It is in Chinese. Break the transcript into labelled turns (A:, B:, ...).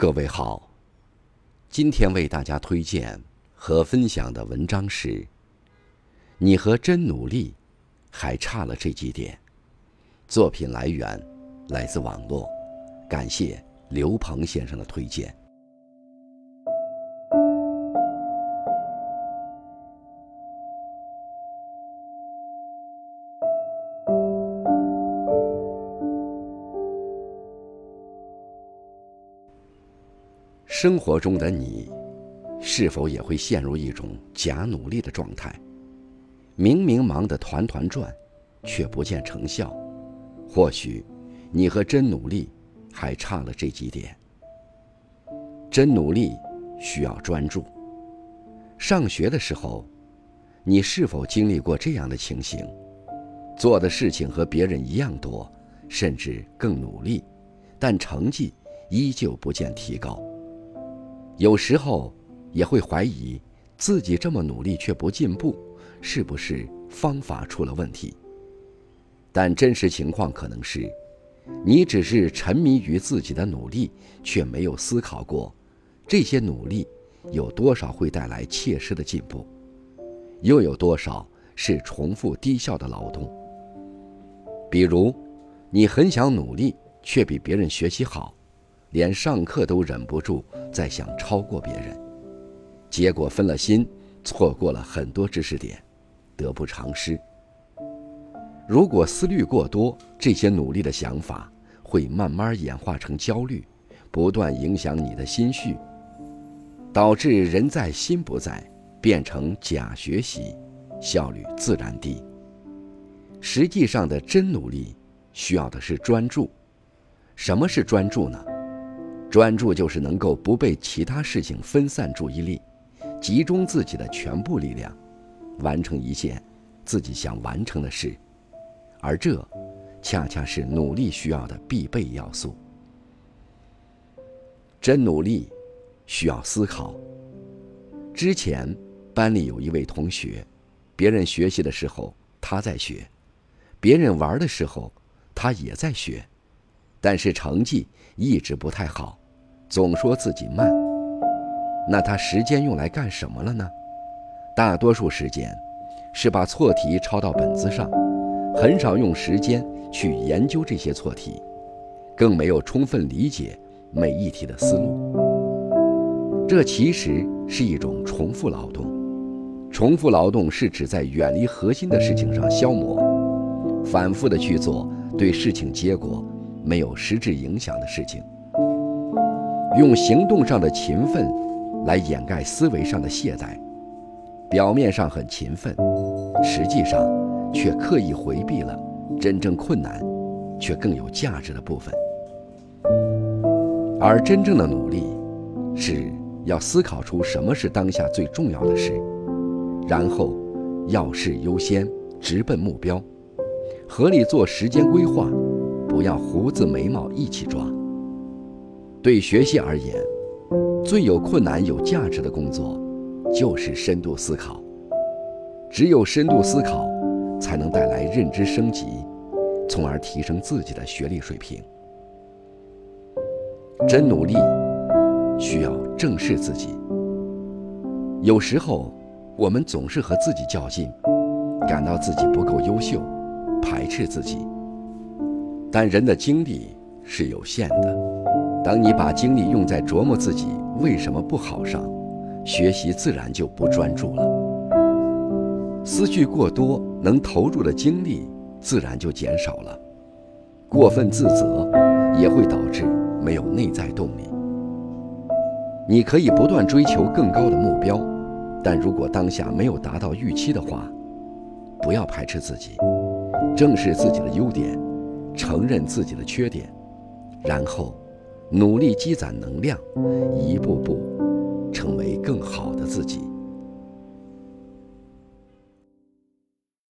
A: 各位好，今天为大家推荐和分享的文章是：你和真努力还差了这几点。作品来源来自网络，感谢刘鹏先生的推荐。生活中的你，是否也会陷入一种假努力的状态？明明忙得团团转，却不见成效。或许，你和真努力还差了这几点。真努力需要专注。上学的时候，你是否经历过这样的情形？做的事情和别人一样多，甚至更努力，但成绩依旧不见提高。有时候也会怀疑自己这么努力却不进步，是不是方法出了问题？但真实情况可能是，你只是沉迷于自己的努力，却没有思考过，这些努力有多少会带来切实的进步，又有多少是重复低效的劳动。比如，你很想努力，却比别人学习好。连上课都忍不住在想超过别人，结果分了心，错过了很多知识点，得不偿失。如果思虑过多，这些努力的想法会慢慢演化成焦虑，不断影响你的心绪，导致人在心不在，变成假学习，效率自然低。实际上的真努力，需要的是专注。什么是专注呢？专注就是能够不被其他事情分散注意力，集中自己的全部力量，完成一件自己想完成的事，而这恰恰是努力需要的必备要素。真努力需要思考。之前班里有一位同学，别人学习的时候他在学，别人玩的时候他也在学。但是成绩一直不太好，总说自己慢。那他时间用来干什么了呢？大多数时间是把错题抄到本子上，很少用时间去研究这些错题，更没有充分理解每一题的思路。这其实是一种重复劳动。重复劳动是指在远离核心的事情上消磨，反复的去做对事情结果。没有实质影响的事情，用行动上的勤奋来掩盖思维上的懈怠，表面上很勤奋，实际上却刻意回避了真正困难却更有价值的部分。而真正的努力，是要思考出什么是当下最重要的事，然后要事优先，直奔目标，合理做时间规划。不要胡子眉毛一起抓。对学习而言，最有困难、有价值的工作，就是深度思考。只有深度思考，才能带来认知升级，从而提升自己的学历水平。真努力，需要正视自己。有时候，我们总是和自己较劲，感到自己不够优秀，排斥自己。但人的精力是有限的，当你把精力用在琢磨自己为什么不好上，学习自然就不专注了。思绪过多，能投入的精力自然就减少了。过分自责也会导致没有内在动力。你可以不断追求更高的目标，但如果当下没有达到预期的话，不要排斥自己，正视自己的优点。承认自己的缺点，然后努力积攒能量，一步步成为更好的自己。